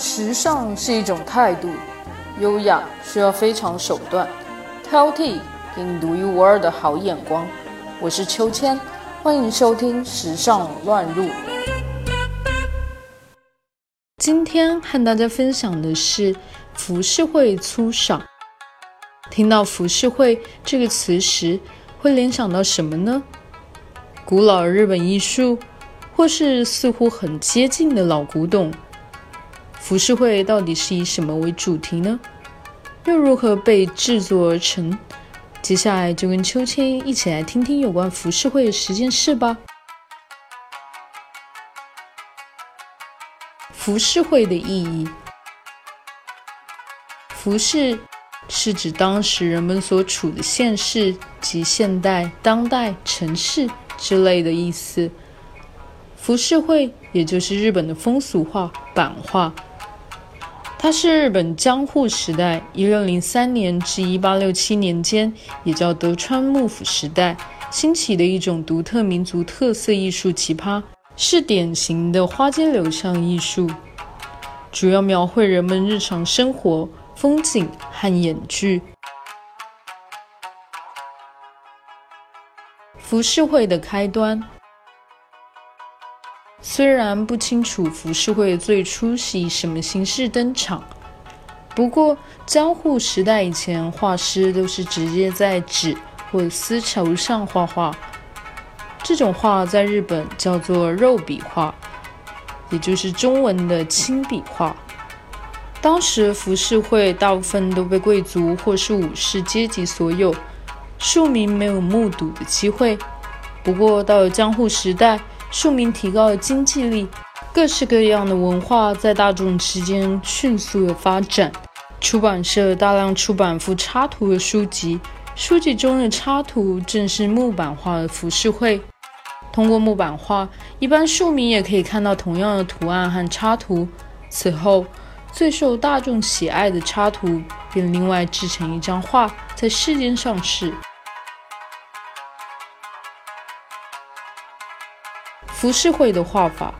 时尚是一种态度，优雅需要非常手段，挑剔给你独一无二的好眼光。我是秋千，欢迎收听《时尚乱入》。今天和大家分享的是浮世绘粗赏。听到浮世绘这个词时，会联想到什么呢？古老日本艺术，或是似乎很接近的老古董？浮世绘到底是以什么为主题呢？又如何被制作而成？接下来就跟秋千一起来听听有关浮世绘的十件事吧。浮世绘的意义，浮世是指当时人们所处的现世及现代、当代、城市之类的意思。浮世绘也就是日本的风俗画、版画。它是日本江户时代（一六零三年至一八六七年间），也叫德川幕府时代兴起的一种独特民族特色艺术奇葩，是典型的花间流向艺术，主要描绘人们日常生活、风景和演剧。浮世绘的开端。虽然不清楚浮世绘最初是以什么形式登场，不过江户时代以前，画师都是直接在纸或丝绸上画画。这种画在日本叫做肉笔画，也就是中文的亲笔画。当时浮世绘大部分都被贵族或是武士阶级所有，庶民没有目睹的机会。不过到了江户时代，庶民提高了经济力，各式各样的文化在大众之间迅速的发展。出版社大量出版附插图的书籍，书籍中的插图正是木板画的浮世绘。通过木板画，一般庶民也可以看到同样的图案和插图。此后，最受大众喜爱的插图便另外制成一张画，在世间上市。浮世绘的画法，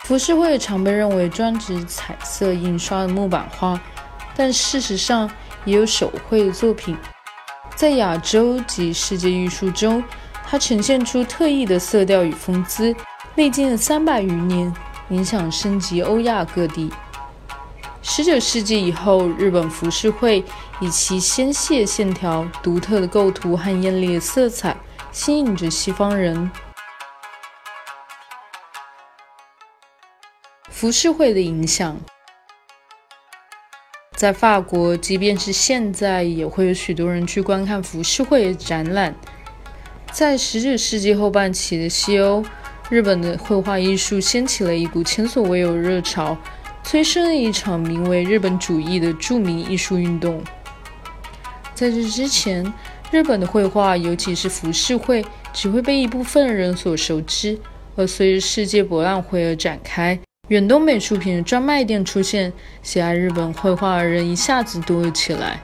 浮世绘常被认为专指彩色印刷的木板画，但事实上也有手绘的作品。在亚洲及世界艺术中，它呈现出特异的色调与风姿，历经了三百余年，影响升级欧亚各地。十九世纪以后，日本浮世绘以其纤细线条、独特的构图和艳丽的色彩，吸引着西方人。浮世绘的影响，在法国，即便是现在，也会有许多人去观看浮世绘展览。在十九世纪后半期的西欧，日本的绘画艺术掀起了一股前所未有的热潮，催生了一场名为“日本主义”的著名艺术运动。在这之前，日本的绘画，尤其是浮世绘，只会被一部分人所熟知，而随着世界博览会而展开。远东美术品的专卖店出现，喜爱日本绘画的人一下子多了起来。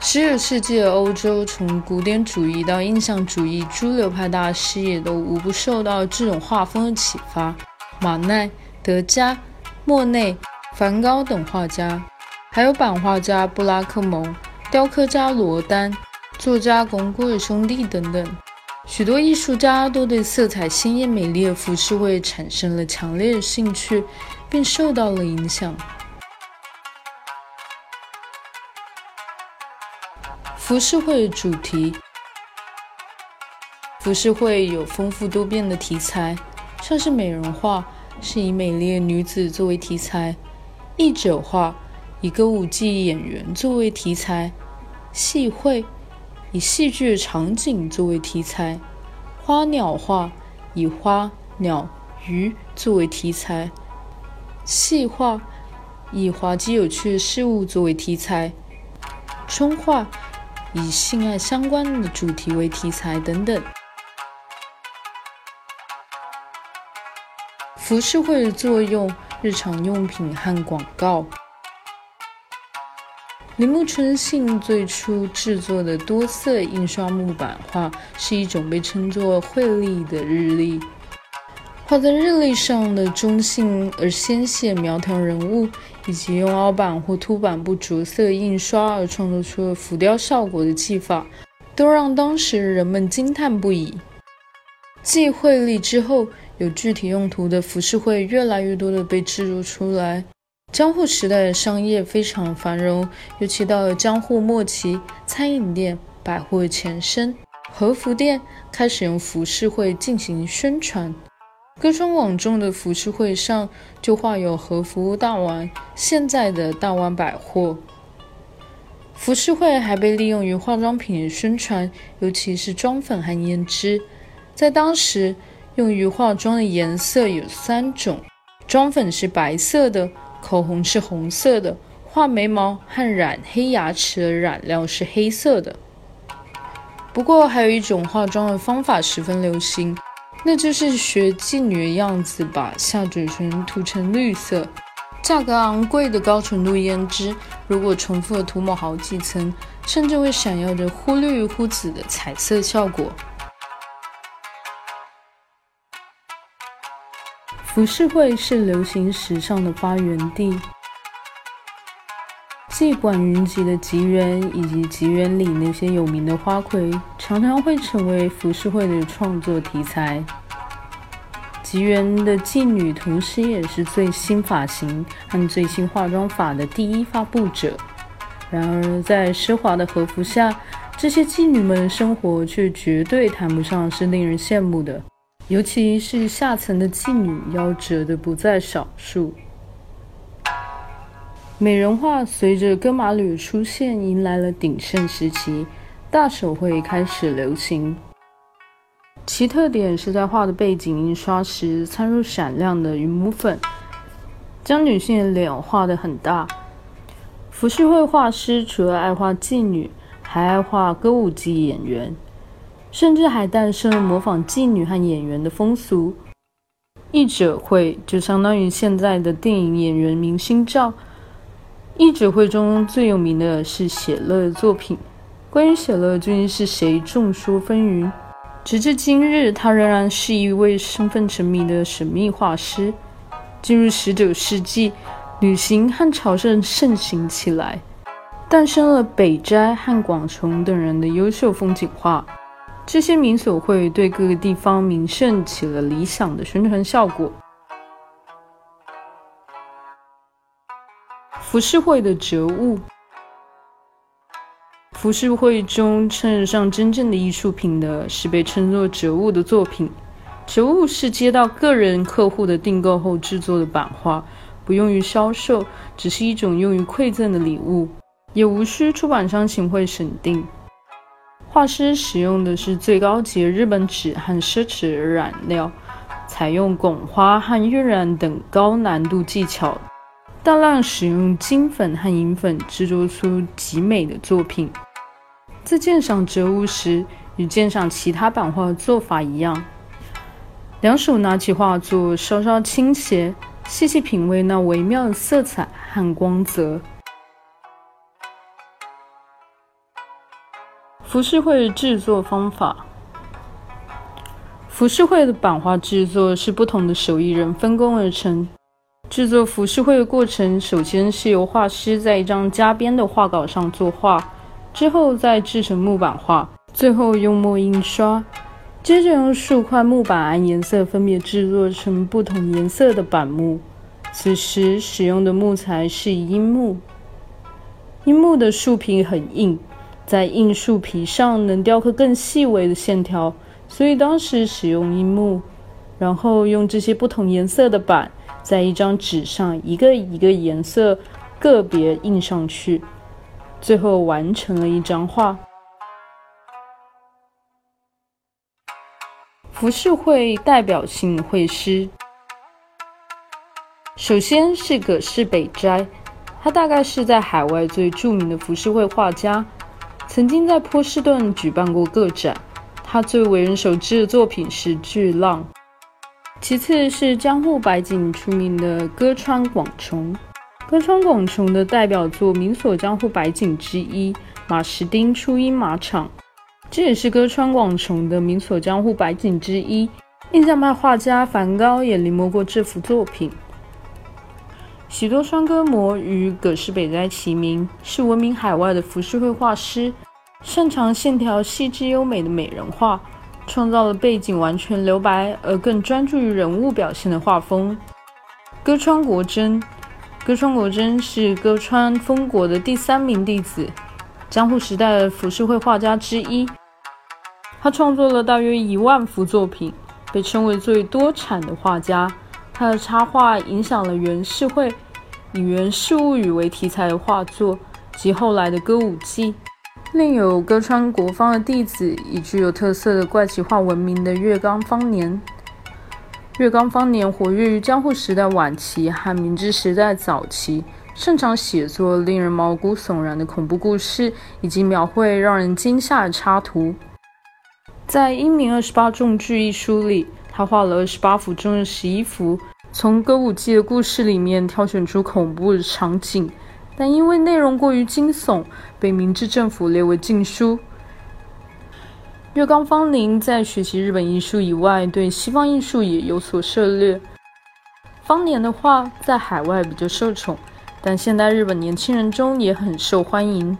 十九世纪的欧洲，从古典主义到印象主义，诸流派大师也都无不受到这种画风的启发。马奈、德加、莫内、梵高等画家，还有版画家布拉克蒙、雕刻家罗丹、作家龚古尔兄弟等等。许多艺术家都对色彩鲜艳美丽的浮世绘产生了强烈的兴趣，并受到了影响。浮世绘的主题，浮世绘有丰富多变的题材，像是美人画是以美丽的女子作为题材，艺者画以歌舞伎演员作为题材，戏绘。以戏剧场景作为题材，花鸟画以花鸟鱼作为题材，戏画以滑稽有趣的事物作为题材，春画以性爱相关的主题为题材等等。浮世绘的作用，日常用品和广告。铃木春信最初制作的多色印刷木板画是一种被称作绘历的日历。画在日历上的中性而纤细苗条人物，以及用凹版或凸版不着色印刷而创作出了浮雕效果的技法，都让当时人们惊叹不已。继绘立之后，有具体用途的浮世绘越来越多的被制作出来。江户时代的商业非常繁荣，尤其到了江户末期，餐饮店、百货前身和服店开始用浮世绘进行宣传。歌川广重的浮世绘上就画有和服大丸，现在的大丸百货。浮世绘还被利用于化妆品的宣传，尤其是妆粉和胭脂。在当时，用于化妆的颜色有三种：妆粉是白色的，口红是红色的，画眉毛和染黑牙齿的染料是黑色的。不过，还有一种化妆的方法十分流行。那就是学妓女的样子，把下嘴唇涂成绿色。价格昂贵的高纯度胭脂，如果重复的涂抹好几层，甚至会闪耀着忽绿忽紫的彩色效果。浮世绘是流行时尚的发源地。继管云集的吉原以及吉原里那些有名的花魁，常常会成为浮世绘的创作题材。吉原的妓女，同时也是最新发型和最新化妆法的第一发布者。然而，在奢华的和服下，这些妓女们的生活却绝对谈不上是令人羡慕的，尤其是下层的妓女，夭折的不在少数。美人画随着哥马吕出现，迎来了鼎盛时期，大手绘开始流行。其特点是在画的背景印刷时掺入闪亮的云母粉，将女性的脸画得很大。浮世绘画师除了爱画妓女，还爱画歌舞伎演员，甚至还诞生了模仿妓女和演员的风俗。译者会就相当于现在的电影演员明星照。译者会中最有名的是写乐的作品。关于写乐究竟是谁，众说纷纭。直至今日，他仍然是一位身份神秘的神秘画师。进入十九世纪，旅行和朝圣盛行起来，诞生了北斋和广重等人的优秀风景画。这些名所会对各个地方名胜起了理想的宣传效果。浮世绘的折物，浮世绘中称得上真正的艺术品的是被称作折物的作品。折物是接到个人客户的订购后制作的版画，不用于销售，只是一种用于馈赠的礼物，也无需出版商请会审定。画师使用的是最高级日本纸和奢侈染料，采用拱花和晕染等高难度技巧。大量使用金粉和银粉制作出极美的作品。在鉴赏折物时，与鉴赏其他版画的做法一样，两手拿起画作，稍稍倾斜，细细品味那微妙的色彩和光泽。浮世绘制作方法：浮世绘的版画制作是不同的手艺人分工而成。制作浮世绘的过程，首先是由画师在一张加边的画稿上作画，之后再制成木板画，最后用墨印刷，接着用数块木板按颜色分别制作成不同颜色的板木。此时使用的木材是樱木，樱木的树皮很硬，在硬树皮上能雕刻更细微的线条，所以当时使用樱木，然后用这些不同颜色的板。在一张纸上，一个一个颜色个别印上去，最后完成了一张画。浮世绘代表性绘师，首先是葛饰北斋，他大概是在海外最著名的浮世绘画家，曾经在波士顿举办过个展。他最为人熟知的作品是《巨浪》。其次是江户百景出名的歌川广重，歌川广重的代表作名所江户百景之一马石町初音马场，这也是歌川广重的名所江户百景之一。印象派画家梵高也临摹过这幅作品。许多双歌模与葛饰北斋齐名，是闻名海外的浮世绘画师，擅长线条细致优美的美人画，创造了背景完全留白而更专注于人物表现的画风。歌川国真，歌川国真是歌川丰国的第三名弟子，江户时代的浮世绘画家之一。他创作了大约一万幅作品，被称为最多产的画家。他的插画影响了源氏会以《源氏物语》为题材的画作及后来的歌舞伎。另有歌川国芳的弟子，以具有特色的怪奇画闻名的月冈芳年。月冈芳年活跃于江户时代晚期和明治时代早期，擅长写作令人毛骨悚然的恐怖故事，以及描绘让人惊吓的插图。在《英明二十八重剧》一书里。他画了二十八幅中的十一幅，从歌舞伎的故事里面挑选出恐怖的场景，但因为内容过于惊悚，被明治政府列为禁书。月冈芳宁在学习日本艺术以外，对西方艺术也有所涉猎。方年的画在海外比较受宠，但现代日本年轻人中也很受欢迎。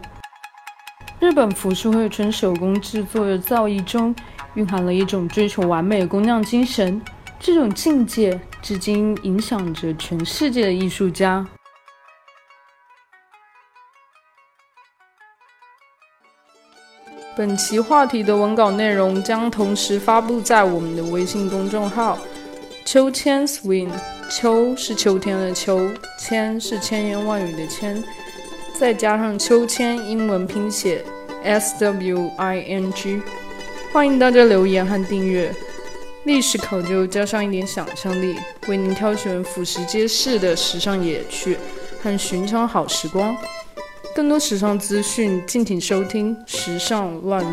日本浮世绘纯手工制作的造诣中。蕴含了一种追求完美的工匠精神，这种境界至今影响着全世界的艺术家。本期话题的文稿内容将同时发布在我们的微信公众号“秋千 swing”。秋是秋天的秋，千是千言万语的千，再加上秋千英文拼写 S W I N G。欢迎大家留言和订阅，历史考究加上一点想象力，为您挑选俯拾皆是的时尚野趣和寻常好时光。更多时尚资讯，敬请收听《时尚乱入》。